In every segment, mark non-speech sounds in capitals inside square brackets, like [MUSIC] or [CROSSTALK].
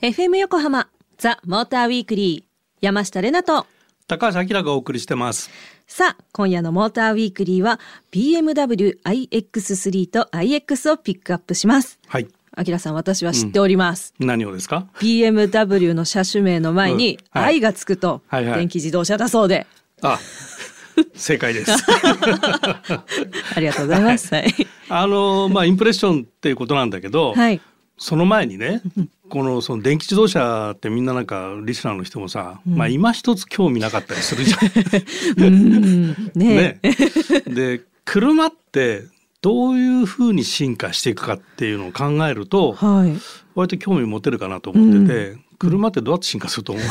FM 横浜ザ・モーターウィークリー山下れなと高橋明がお送りしてますさあ今夜のモーターウィークリーは BMW iX3 と iX をピックアップします。はい。明さん私は知っております、うん、何をですか？BMW の車種名の前にうん。はい。I がつくとはいはい。電気自動車だそうで、あ [LAUGHS] 正解です [LAUGHS] ありがとうございます。はい。あのまあインプレッションっていうことなんだけど、はい。その前にねこのその電気自動車ってみんななんかリスナーの人もさ、まあ今一つ興味なかったりするじゃん。[LAUGHS] うん。ねね、で車ってどういうふうに進化していくかっていうのを考えるとはい。割と興味持てるかなと思ってて、車ってどうやって進化すると思う？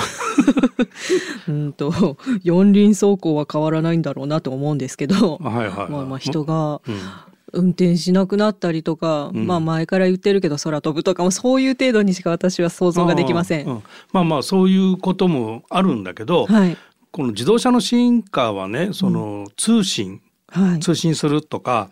[LAUGHS] うんと四輪走行は変わらないんだろうなと思うんですけど、はいはいはい。まあまあ人がうん。運転しなくなったりとか、うん。まあ前から言ってるけど空飛ぶとかもそういう程度にしか私は想像ができませ。うん。んまあまあそういうこともあるんだけど、はい。この自動車の進化はねその通信、はい。通信するとか、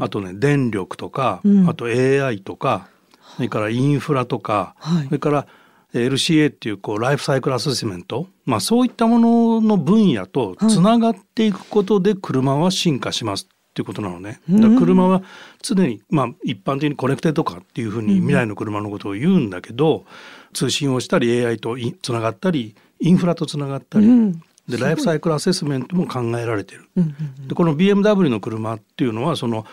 あとね電力とか、うん。あと AI とかそれからインフラとか、はい。それからえー LCA っていうこうライフサイクルアセスメント、まあ、そういったものの分野とつながっていくことで車は進化しますっていうことなのね。だ車は常に、まあ、一般的にコネクテッドカーっていうふうに未来の車のことを言うんだけど、通信をしたり AI といつながったりインフラとつながったり、うんでライフサイクルアセスメントも考えられてる。でこの BMW の車っていうのはその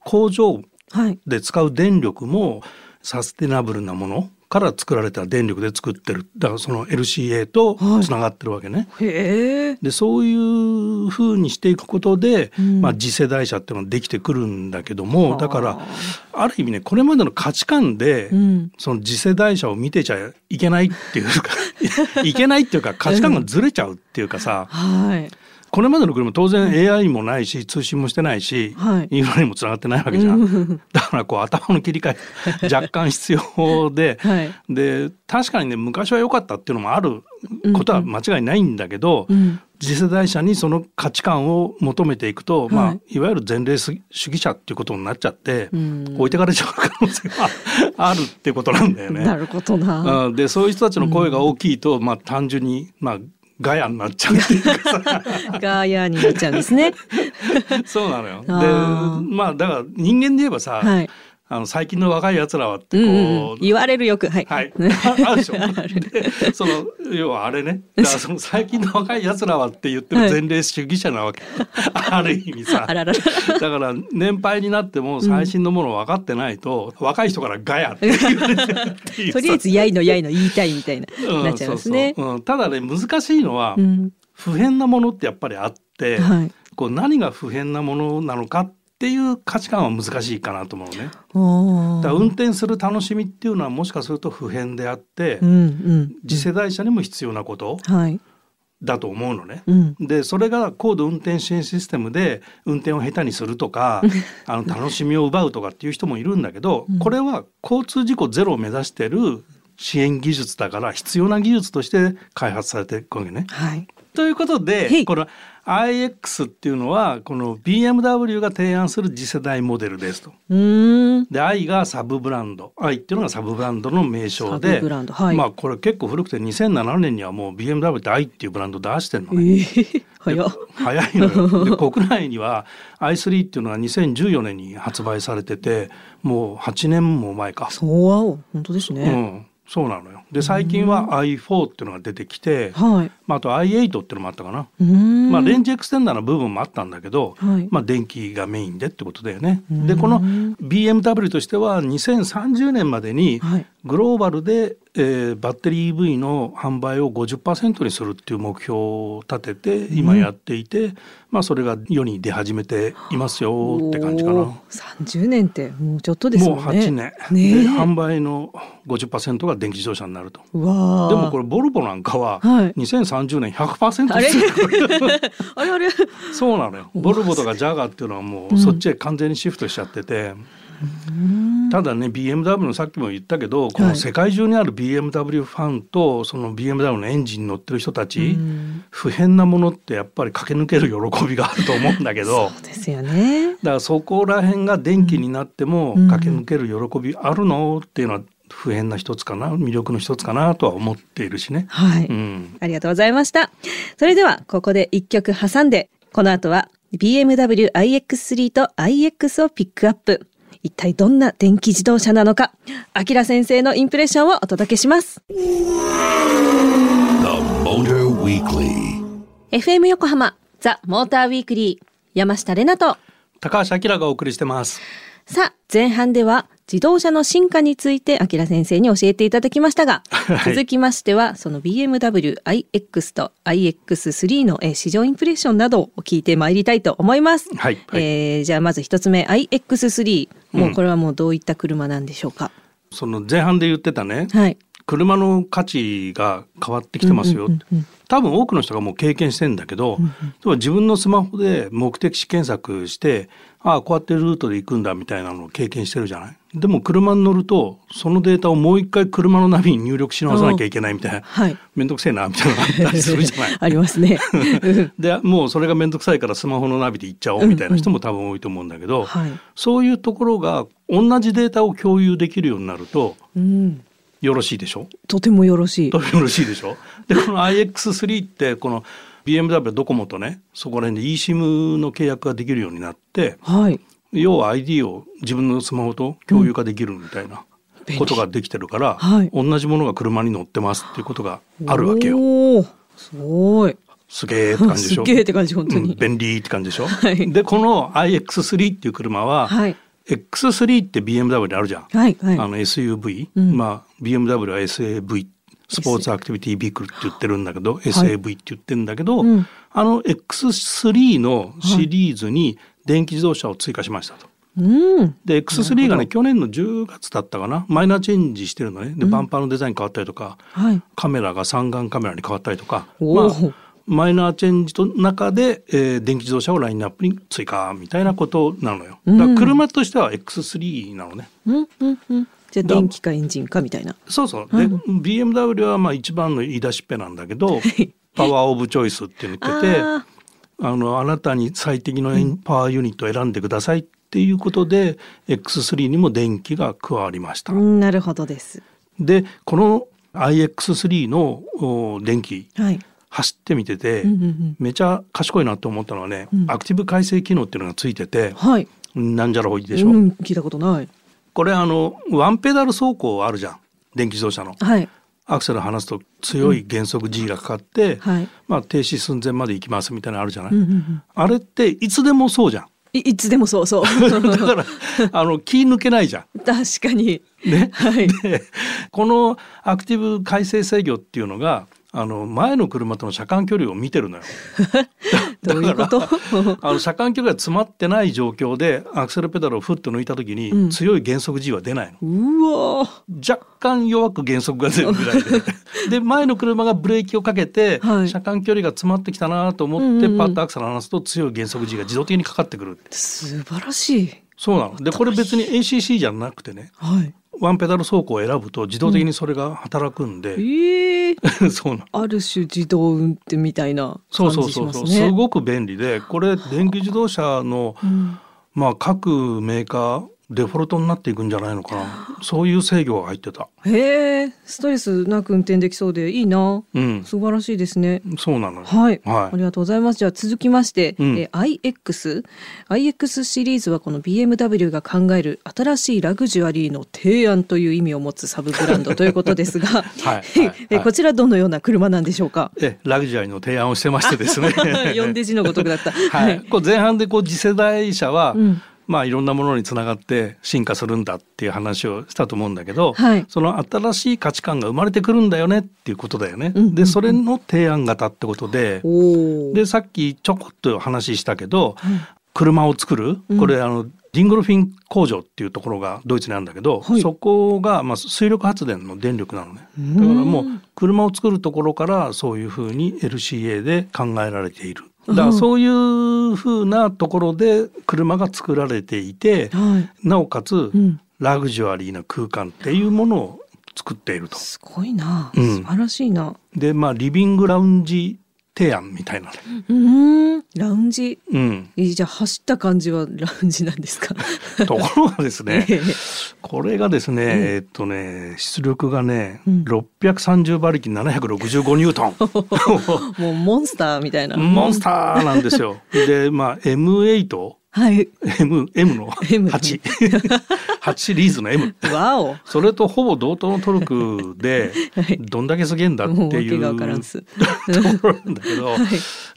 工場はい。で使う電力もサステナブルなものから作られた電力で作ってるだからその LCA とつながってるわけね。へえ。でそういうふうにしていくことで、うんまあ、次世代車っていうのができてくるんだけどもはあだからある意味ねこれまでの価値観で、うん。その次世代車を見てちゃいけないっていうか [LAUGHS] いけないっていうか価値観がずれちゃうっていうかさ、はい。これまでの車当然 AI もないし通信もしてないし、はいインフラにもつながってないわけじゃん。だからこう頭の切り替え [LAUGHS] 若干必要で、はい。で確かにね昔は良かったっていうのもあることは間違いないんだけど、うん。次世代車にその価値観を求めていくと、まあはいいわゆる前例主義者っていうことになっちゃって、うん置いてかれちゃう可能性があるってことなんだよね。[LAUGHS] なるほどな。うん、でそういう人たちの声が大きいと、まあ単純にまあガヤになっちゃうっていうかさガーヤーになっちゃうんですね。[LAUGHS] そうなのよ。でまあだから人間で言えばさ、はい。あの最近の若いやつらはってこう、うんうんうん、言われるよくはい。はい、[LAUGHS] ああるでしょ。で [LAUGHS] その要はあれね。だからその最近の若いやつらはって言ってる前例主義者なわけ、[LAUGHS] ある意味さ。だから年配になっても最新のもの分かってないと、若い人からガヤって言われてるっていうさとりあえずやいのやいの言いたいみたいな、うんなっちゃいますね。そうそう。うん。ただね難しいのは、うん。普遍なものってやっぱりあって、はい。こう何が普遍なものなのかっていう価値観は難しいかなと思うね。だから運転する楽しみっていうのはもしかすると普遍であって、うんうん。次世代車にも必要なことはい。だと思うのね。うん。でそれが高度運転支援システムで運転を下手にするとか [LAUGHS] あの楽しみを奪うとかっていう人もいるんだけど、これは交通事故ゼロを目指してる支援技術だから必要な技術として開発されていくわけね。はい。ということでこの iX っていうのはこの BMW が提案する次世代モデルですと。で i がサブブランド i っていうのがサブブランドの名称サでブブランドはいまあこれ結構古くて2007年にはもう BMW って i っていうブランド出してるのえね。ー、早っ。早いのよで国内には i3 っていうのは2014年に発売されててもう8年も前か。そう本当ですうね。ん、そうなのよ。で最近は i4 っていうのが出てきて、はい。まあ、あと i8 っていうのもあったかな。まあ、レンジエクステンダーの部分もあったんだけど、はいまあ、電気がメインでってことだよね。でこの BMW としては2030年までにはいグローバルで、えーバッテリー EV の販売を50%にするっていう目標を立てて今やっていて、まあ、それが世に出始めていますよって感じかな。三十年ってもうちょっとですもうもんね。8年、ねでえ販売の50%が電気自動車になると。うわあ。でもこれボルボなんかははい。2030年100%あれ？する [LAUGHS] あれあれ？そうなのよ。ボルボとかジャガーっていうのはもうそっちへ完全にシフトしちゃってて、ただね BMW のさっきも言ったけどこの世界中にある BMW ファンとその BMW のエンジンに乗ってる人たち、不変なものってやっぱり駆け抜ける喜びがあると思うんだけどそうですよね。だからそこら辺が電気になっても駆け抜ける喜びあるの？っていうのは普遍な一つかな魅力の一つかなとは思っているしね。はい、うん、ありがとうございました。それではここで一曲挟んでこの後は BMW iX3 と iX をピックアップ。一体どんな電気自動車なのか、アキラ先生のインプレッションをお届けします。FM 横浜ザ・モーターウィークリー山下れなと高橋明がお送りしてます。さあ、前半では自動車の進化について、あきら先生に教えていただきましたが、はい、続きましては、その BMW iX と iX3 の市場インプレッションなどを聞いてまいりたいと思います。はい。はい、えー、じゃあまず一つ目、iX3。もうこれはもうどういった車なんでしょうか？うん、その前半で言ってたね、はい、車の価値が変わってきてますよ、多分多くの人がもう経験してんだけど、うんうん、自分のスマホで目的地検索してああこうやってルートで行くんだみたいなのを経験してるじゃない？でも車に乗るとそのデータをもう一回車のナビに入力し直さなきゃいけないみたいな、はい、めんどくせえなみたいなのがあったりするじゃない？[LAUGHS] ありますね。[LAUGHS] でもうそれがめんどくさいからスマホのナビで行っちゃおうみたいな人も多分多いと思うんだけど、うんうん、そういうところが同じデータを共有できるようになると、うん。よろしいでしょ？とてもよろしい。とてもよろしいでしょ？でこの iX3 ってこの BMW ドコモとねそこら辺で eSIM の契約ができるようになって、はい、要は ID を自分のスマホと共有化できるみたいな。ことができてるから、はい、同じものが車に乗ってますっていうことがあるわけよ。すごい。すげえって感じでしょ？[LAUGHS] すげえって感じ本当に、うん、便利って感じでしょ？はい、でこの iX3 っていう車は、はい、X3 って BMW であるじゃん。はいはい、あの SUV、うん、まあ BMW は SAV スポーツアクティビティビークルって言ってるんだけど、SAV って言ってるんだけど、うん、あの X3 のシリーズに電気自動車を追加しましたと。うん、で X3 がね去年の10月だったかな？マイナーチェンジしてるのね。で、バンパーのデザイン変わったりとか、はい、カメラが三眼カメラに変わったりとか、まあ、マイナーチェンジの中で、えー、電気自動車をラインナップに追加みたいなことなのよ。だから車としては X3 なのね。うんうんうん。じゃあ電気かエンジンかみたいな。そうそう。で、うん、BMW はまあ一番の言い出しっぺなんだけど、パワーオブチョイスって言ってて、あのあなたに最適のパワーユニットを選んでくださいっていうことで、うん、X3 にも電気が加わりました。なるほどです。で、この iX3 の電気、はい、走ってみてて、うんうんうん、めちゃ賢いなと思ったのはね、うん、アクティブ改正機能っていうのがついてて、はい、なんじゃらほいでしょ、うん、聞いたことない。これあのワンペダル走行あるじゃん。電気自動車の、はい、アクセル離すと強い減速 G がかかって、うん。はい、まあ、停止寸前まで行きますみたいなのあるじゃない、うんうんうん、あれっていつでもそうじゃん。いいつでもそうそう。[LAUGHS] だからあの気抜けないじゃん。確かに。ね、はい、でこのアクティブ改正制御っていうのがあの前の車との車間距離を見てるのよ。[LAUGHS] どういうこと？あの車間距離が詰まってない状況でアクセルペダルをふっと抜いた時に、強い減速 G は出ないの。うわ若干弱く減速が出るぐらいで [LAUGHS] で前の車がブレーキをかけて、はい、車間距離が詰まってきたなと思ってパッとアクセル離すと強い減速 G が自動的にかかってくる。素晴らしい。そうなの。でこれ別に ACC じゃなくてね。はいワンペダル走行を選ぶと自動的にそれが働くんで、うん、えー、[LAUGHS] そうな。ある種自動運転みたいな感じしますね。そうそうそうすごく便利でこれ電気自動車の、うん、まあ各メーカーデフォルトになっていくんじゃないのかな。そういう制御が入ってた。へえストレスなく運転できそうでいいな、うん、素晴らしいですね。そうなのはい、はい、ありがとうございます。じゃあ続きまして、うん、え iX iX シリーズはこの BMW が考える新しいラグジュアリーの提案という意味を持つサブブランド。ということですが、はい。[LAUGHS] はい、えこちらどのような車なんでしょうか？えラグジュアリーの提案をしてましてですね。呼んで字のごとくだった。はい、こう前半でこう次世代車は、うんまあ、いろんなものにつながって進化するんだっていう話をしたと思うんだけど、はい、その新しい価値観が生まれてくるんだよねっていうことだよね。うんうんうん、でそれの提案型ってことででさっきちょこっと話したけど、うん、車を作るこれ、あのディングルフィン工場っていうところがドイツにあるんだけど、はい、そこがまあ水力発電の電力なのね。だからもう車を作るところからそういうふうに LCA で考えられているだからそういうふうなところで車が作られていて、はい。なおかつうん。ラグジュアリーな空間っていうものを作っていると。すごいな、うん。素晴らしいな。でまあリビングラウンジ提案みたいな。ね。うーん。ラウンジ？うん、えじゃあ走った感じは [LAUGHS] ラウンジなんですか？ところがですねええ。これがですね、うん。えっとね出力がね、うん。630馬力765ニュートン。[LAUGHS] もうモンスターみたいな。モンスターなんですよ。でまあ M8 はい。M, M の M 8 8シリーズの M わお。それとほぼ同等のトルクで [LAUGHS] はい。どんだけすげえんだっていう。ところなんだけど、[LAUGHS] はい。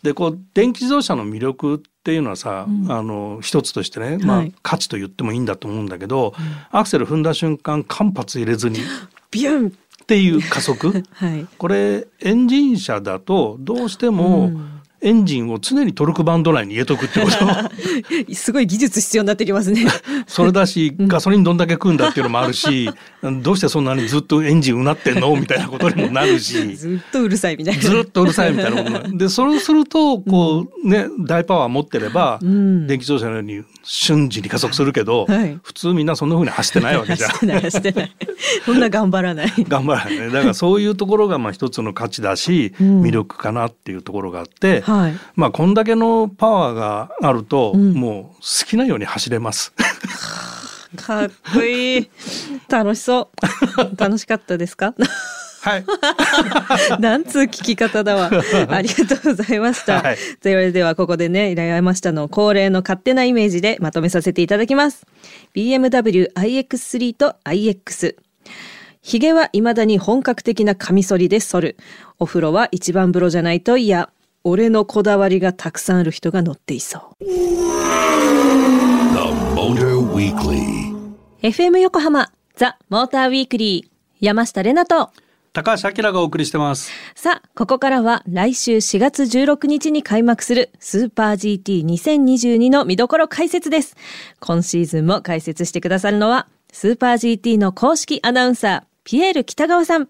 でこう電気自動車の魅力っていうのはさ、うん。あの一つとしてね、まあはい。価値と言ってもいいんだと思うんだけど、アクセル踏んだ瞬間間髪入れずにっ [LAUGHS] ビュン。ていう加速？はい。これエンジン車だとどうしてもうんエンジンを常にトルクバンド内に入れとくってこと。[LAUGHS] すごい技術必要になってきますね。[LAUGHS] それだしガソリンどんだけ食うんだっていうのもあるし [LAUGHS] どうしてそんなにずっとエンジンうなってんの？みたいなことにもなるし。ずっとうるさいみたいな。ずっとうるさいみたいなことでそれをするとこうね大パワー持ってればうん。電気自動車のように瞬時に加速するけど、はい。普通みんなそんな風に走ってないわけじゃん。走ってない走ってない。そんな頑張らない。頑張らない。ねだからそういうところがまあ一つの価値だし、うん。魅力かなっていうところがあって、はいまあこんだけのパワーがあると、うんもう好きなように走れます。[LAUGHS] かっこいい楽しそう楽しかったですか？はい。[LAUGHS] なんつう聞き方だわ。[LAUGHS] ありがとうございました。はいそれではここでね、依頼山下の恒例の勝手なイメージでまとめさせていただきます。BMW iX3 と iX。ヒゲは未だに本格的なカミソリで剃る。お風呂は一番風呂じゃないと嫌。俺のこだわりがたくさんある人が乗っていそう。The Motor Weekly. FM 横浜ザ・モーターウィークリー山下れなと高橋明がお送りしてます。さあ、ここからは来週4月16日に開幕するスーパー GT2022 の見どころ解説です。今シーズンも解説してくださるのは、スーパー GT の公式アナウンサー、ピエール北川さん。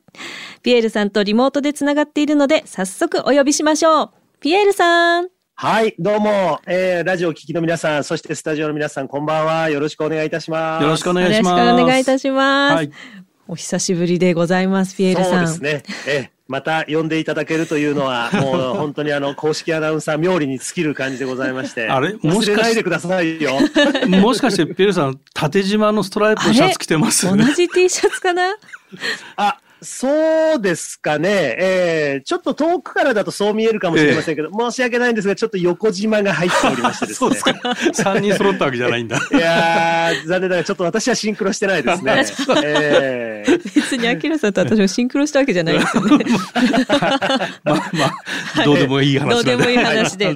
ピエールさんとリモートでつながっているので、早速お呼びしましょう。ピエールさん。はい、どうも、えー、ラジオを聞きの皆さん、そしてスタジオの皆さん、こんばんは。よろしくお願いいたします。よろしくおよろしくお願いします。願いいたします。はいお久しぶりでございます、ピエールさん。そうですね。えーまた呼んでいただけるというのは、[LAUGHS] もう本当にあの、公式アナウンサー冥利に尽きる感じでございまして。あれ？もしかし忘れないでくださいよ。[LAUGHS] もしかしてピエールさん縦縞のストライプのシャツ着てます [LAUGHS] 同じ T シャツかな？あ、そうですかね。えー、ちょっと遠くからだとそう見えるかもしれませんけど、申し訳ないんですが、ちょっと横縞が入っておりましてですね。[LAUGHS] そうですか。三人揃ったわけじゃないんだ。[LAUGHS] いやー、残念ながら、ちょっと私はシンクロしてないですね。[LAUGHS] えー別にアキラさんと私もシンクロしたわけじゃないですよね。まあまあ、どうでもいい話どうでもいい話ではい。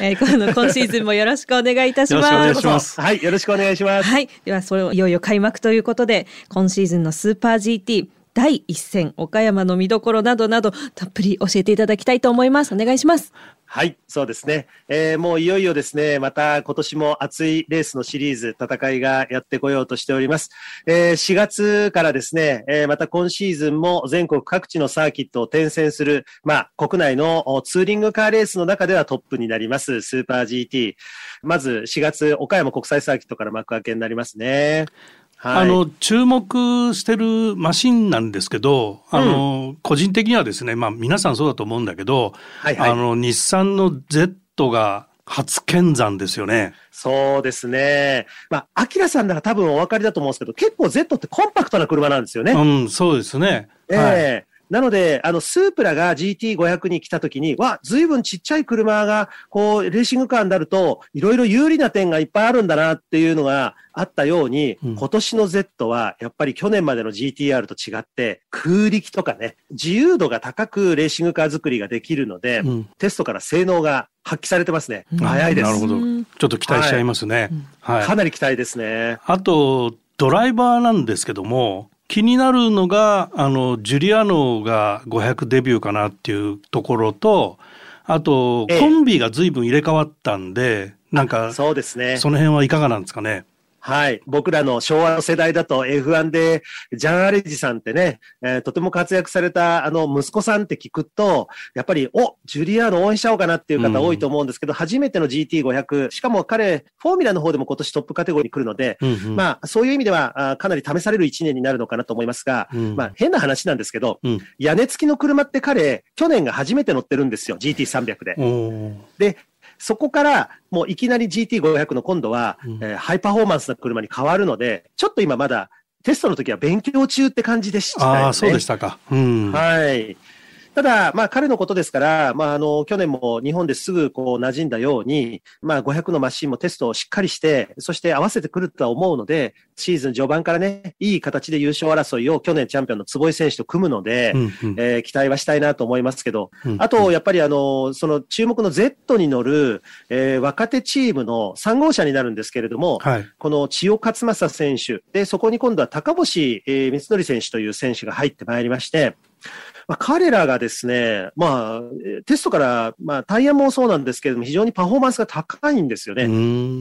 えーこの今シーズンもよろしくお願いいたしよろしくお願ます。いしますはい、よろしくお願いします。はい。では、それをいよいよ開幕ということで、今シーズンのスーパー GT 第一戦、岡山の見どころなどなど、たっぷり教えていただきたいと思います。お願いします。はい、そうですね。えーもういよいよですね、また今年も熱いレースのシリーズ、戦いがやってこようとしております。えー4月からですね、えーまた今シーズンも全国各地のサーキットを転戦する、まあ、国内のツーリングカーレースの中ではトップになります、スーパー GT。まず4月、岡山国際サーキットから幕開けになりますね。はい。あの注目してるマシンなんですけど、あの個人的にはですね、まあ皆さんそうだと思うんだけど、はいはいあの日産の Z が初見山ですよね。そうですね。まあ、アキラさんなら多分お分かりだと思うんですけど、結構 Z ってコンパクトな車なんですよね。うん、そうですね。ええはい。なので、あの、スープラが GT500 に来た時に、わ、ずいぶんちっちゃい車が、こう、レーシングカーになると、いろいろ有利な点がいっぱいあるんだなっていうのがあったように、うん今年の Z は、やっぱり去年までの GTR と違って、空力とかね、自由度が高くレーシングカー作りができるので、うんテストから性能が発揮されてますね。早いです。なるほど。ちうんょっと期待しちゃいますね。はい。かなり期待ですね。あとドライバーなんですけども気になるのがあのジュリアノが500デビューかなっていうところとあとええコンビが随分入れ替わったんでなんかそそうですね。の辺はいかがなんですかね？はい。僕らの昭和の世代だと F1 で、ジャン・アレジさんってね、えーとても活躍されたあの息子さんって聞くと、やっぱり、お、ジュリアーノ応援しちゃおうかなっていう方多いと思うんですけど、初めての GT500、しかも彼、フォーミュラの方でも今年トップカテゴリーに来るので、うんうん。まあ、そういう意味では、あかなり試される1年になるのかなと思いますが、うんまあ、変な話なんですけど、うん。屋根付きの車って彼、去年が初めて乗ってるんですよ、GT300 で。で、そこからもういきなり GT500 の今度は、うんえーハイパフォーマンスな車に変わるので、ちょっと今まだテストの時は勉強中って感じでしたよね。ああ、そうでしたか。うん。はい。ただ、まあ彼のことですから、まああの、去年も日本ですぐこう馴染んだように、まあ500のマシンもテストをしっかりして、そして合わせてくるとは思うので、シーズン序盤からね、いい形で優勝争いを去年チャンピオンの坪井選手と組むので、うんうんえー期待はしたいなと思いますけど、うんあと、やっぱりあの、その注目の Z に乗る、えー若手チームの3号車になるんですけれども、はい。この千代勝正選手、で、そこに今度は高星、えー光則選手という選手が入ってまいりまして、まあ、彼らがですね、まあ、えーテストから、まあ、タイヤもそうなんですけれども、非常にパフォーマンスが高いんですよね。う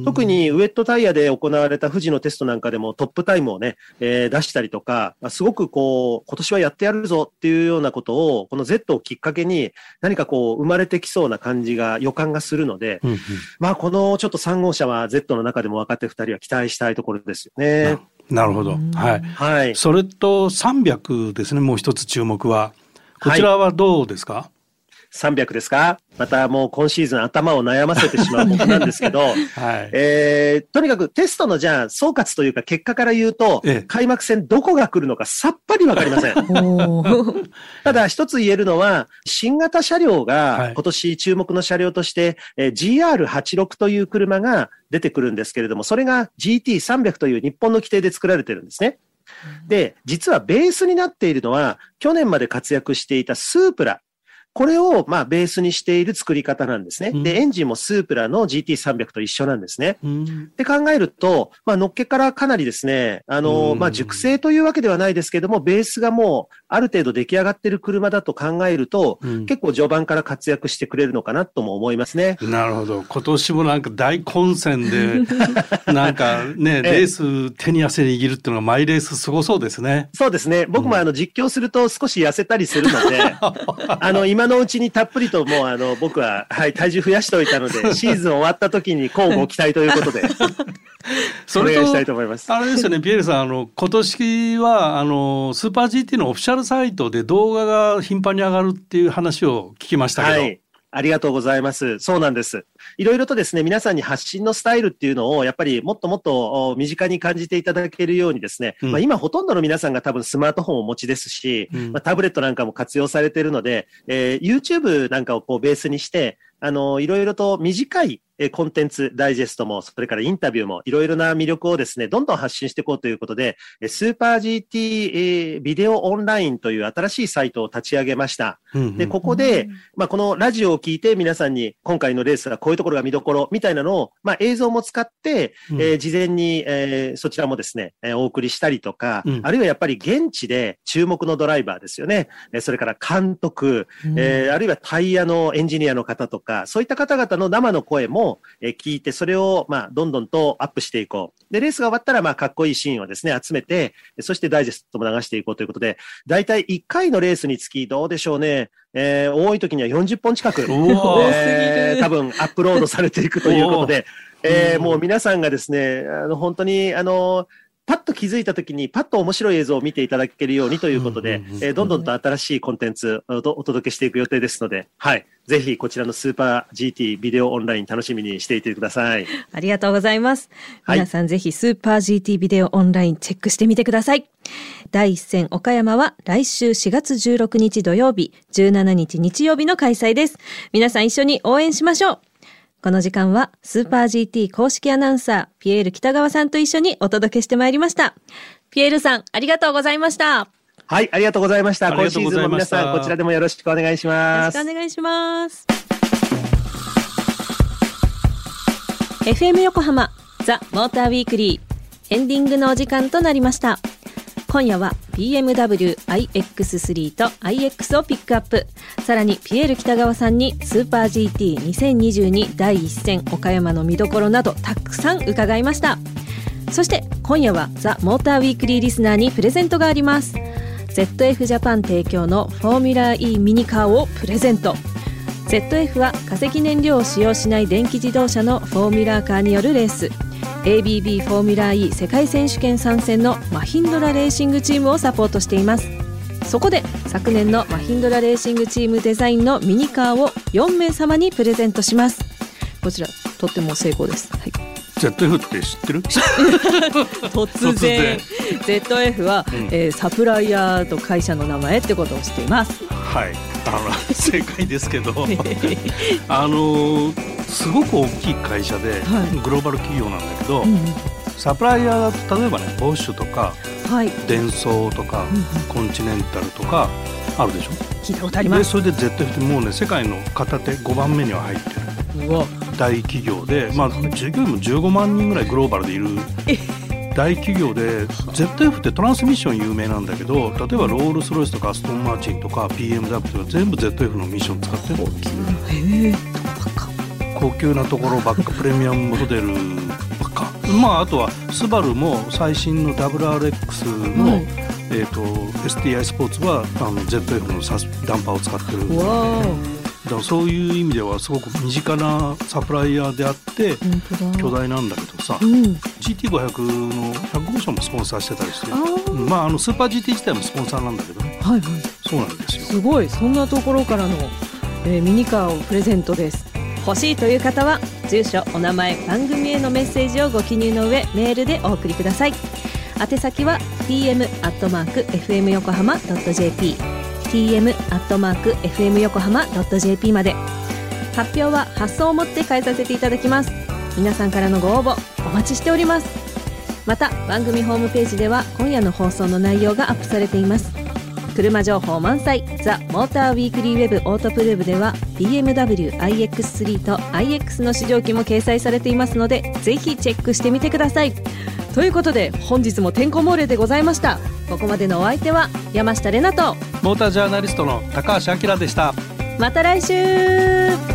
ん特にウェットタイヤで行われた富士のテストなんかでもトップタイムをね、えー出したりとか、まあすごくこう、今年はやってやるぞっていうようなことを、この Z をきっかけに何かこう、生まれてきそうな感じが、予感がするので、うんうんまあこのちょっと3号車は Z の中でも若手2人は期待したいところですよね。なるほど。はい。はい。それと300ですね、もう一つ注目は。こちらはどうですか、300ですか？またもう今シーズン頭を悩ませてしまう僕なんですけど、[LAUGHS] はい。えーとにかくテストのじゃあ総括というか結果から言うと、ええ開幕戦どこが来るのかさっぱりわかりません。[LAUGHS] ただ一つ言えるのは、新型車両はいが今年注目の車両として、えー GR86 という車が出てくるんですけれども、それが GT300 という日本の規定で作られてるんですね。で、実はベースになっているのは、去年まで活躍していたスープラ。これを、まあ、ベースにしている作り方なんですね。うんで、エンジンもスープラの GT300 と一緒なんですね。うんって考えると、まあ、のっけからかなりですね、あの、うんまあ、熟成というわけではないですけども、ベースがもう、ある程度出来上がってる車だと考えると、うん結構序盤から活躍してくれるのかなとも思いますね。なるほど。今年もなんか大混戦で、[LAUGHS] なんかね、[LAUGHS] レース手に汗握るっていうのがマイレースすごそうですね。そうですね。僕もあの、実況すると少し痩せたりするので、[LAUGHS] あの、今のうちにたっぷりともうあの、僕は、はい、体重増やしておいたので、シーズン終わった時に交互期待ということで、それとお願いしたいと思います。あれですよね、ピエールさん、あの、今年は、あの、スーパー GT のオフィシャルサイトで動画が頻繁に上がるっていう話を聞きましたけど。はい。ありがとうございます。そうなんです。いろいろとですね、皆さんに発信のスタイルっていうのを、やっぱりもっともっとお身近に感じていただけるようにですね、うんまあ今ほとんどの皆さんが多分スマートフォンをお持ちですし、うんまあ、タブレットなんかも活用されているので、えー YouTube なんかをこうベースにして、あの、いろいろと短いえーコンテンツ、ダイジェストも、それからインタビューも、いろいろな魅力をですね、どんどん発信していこうということで、えースーパー GT、えービデオオンラインという新しいサイトを立ち上げました。うんうん。で、ここで、まあ、このラジオを聞いて皆さんに今回のレースはこういうところが見どころみたいなのを、まあ、映像も使って、うん。えー事前に、えーそちらもですね、えーお送りしたりとか、うん。あるいはやっぱり現地で注目のドライバーですよね。えーそれから監督、えーあるいはタイヤのエンジニアの方とか、そういった方々の生の声も、えー聞いて、それを、まあ、どんどんとアップしていこう。で、レースが終わったら、まあ、かっこいいシーンをですね、集めて、そしてダイジェストも流していこうということで、だいたい1回のレースにつき、どうでしょうね、えー多い時には40本近く、えー多分アップロードされていくということで、えーもう皆さんがですね、あの、本当に、あの、パッと気づいたときに、パッと面白い映像を見ていただけるようにということで、えどんどんと新しいコンテンツをお届けしていく予定ですので、はい。ぜひ、こちらのスーパー GT ビデオオンライン楽しみにしていてください。ありがとうございます。皆さんぜひスーパー GT ビデオオンラインチェックしてみてください。第一戦岡山は来週4月16日土曜日、17日日曜日の開催です。皆さん一緒に応援しましょう。この時間はスーパー GT 公式アナウンサーピエール北川さんと一緒にお届けしてまいりました。ピエールさんありがとうございました。よはい、ありがとうございました。今シーズンも皆さん、こちらでもよろしくお願いしろます。しくお願いします。FM 横浜ザ・モーターウィークリーエンディングのお時間となりました今夜は BMW iX3 と iX をピックアップ。さらにピエール北川さんにスーパー GT2022 第一戦岡山の見どころなどたくさん伺いました。そして今夜はザ・モーターウィークリーリスナーにプレゼントがあります。ZF ジャパン提供のフォーミュラー E ミニカーをプレゼント。ZF は化石燃料を使用しない電気自動車のフォーミュラーカーによるレース。ABB フォーミュラー E 世界選手権参戦のマヒンドラレーシングチームをサポートしています。そこで昨年のマヒンドラレーシングチームデザインのミニカーを4名様にプレゼントします。こちらとっても成功です、はい、ZF って知ってる？[LAUGHS] 突然。ZF は、うん。えーサプライヤーと会社の名前ってことを知っています。はい。あの正解ですけど。[LAUGHS] あのすごく大きい会社で、はい。グローバル企業なんだけど、うんサプライヤー例えばねボッシュとかはい。デンソーとか、うんうん。コンチネンタルとかあるでしょ？聞いたことありまですそれで ZF ってもうね世界の片手5番目には入ってる。大企業で、まあ、従業員も15万人ぐらいグローバルでいる。大企業で ZF ってトランスミッション有名なんだけど例えばロールスロイスとかアストンマーチンとか BMW とか全部 ZF のミッション使ってる。へえどこばっか高級なところばっかプレミアムモデルばっか。まああとはスバルも最新の WRX の、はい。えー、と STI スポーツはあの ZF のサスダンパーを使ってる。だわからそういう意味ではすごく身近なサプライヤーであって巨大なんだけどさうん。GT500 の100号車もスポンサーしてたりして。まああのスーパー GT 自体もスポンサーなんだけど。ねはいはい。そうなんですよ。すごい。そんなところからの、えーミニカーをプレゼントです欲しいという方は住所お名前番組へのメッセージをご記入の上メールでお送りください。宛先は tm アットマーク fm 横浜 .jp tm アットマーク fm 横浜 .jp まで。発表は発送をもって返させていただきます。皆さんからのご応募お待ちしております。また番組ホームページでは今夜の放送の内容がアップされています。車情報満載。ザ・モーターウィークリーウェブオートプルーブでは BMW iX3 と iX の試乗機も掲載されていますのでぜひチェックしてみてください。ということで本日もてんこ盛りでございました。ここまでのお相手は山下れなとモータージャーナリストの高橋明でした。また来週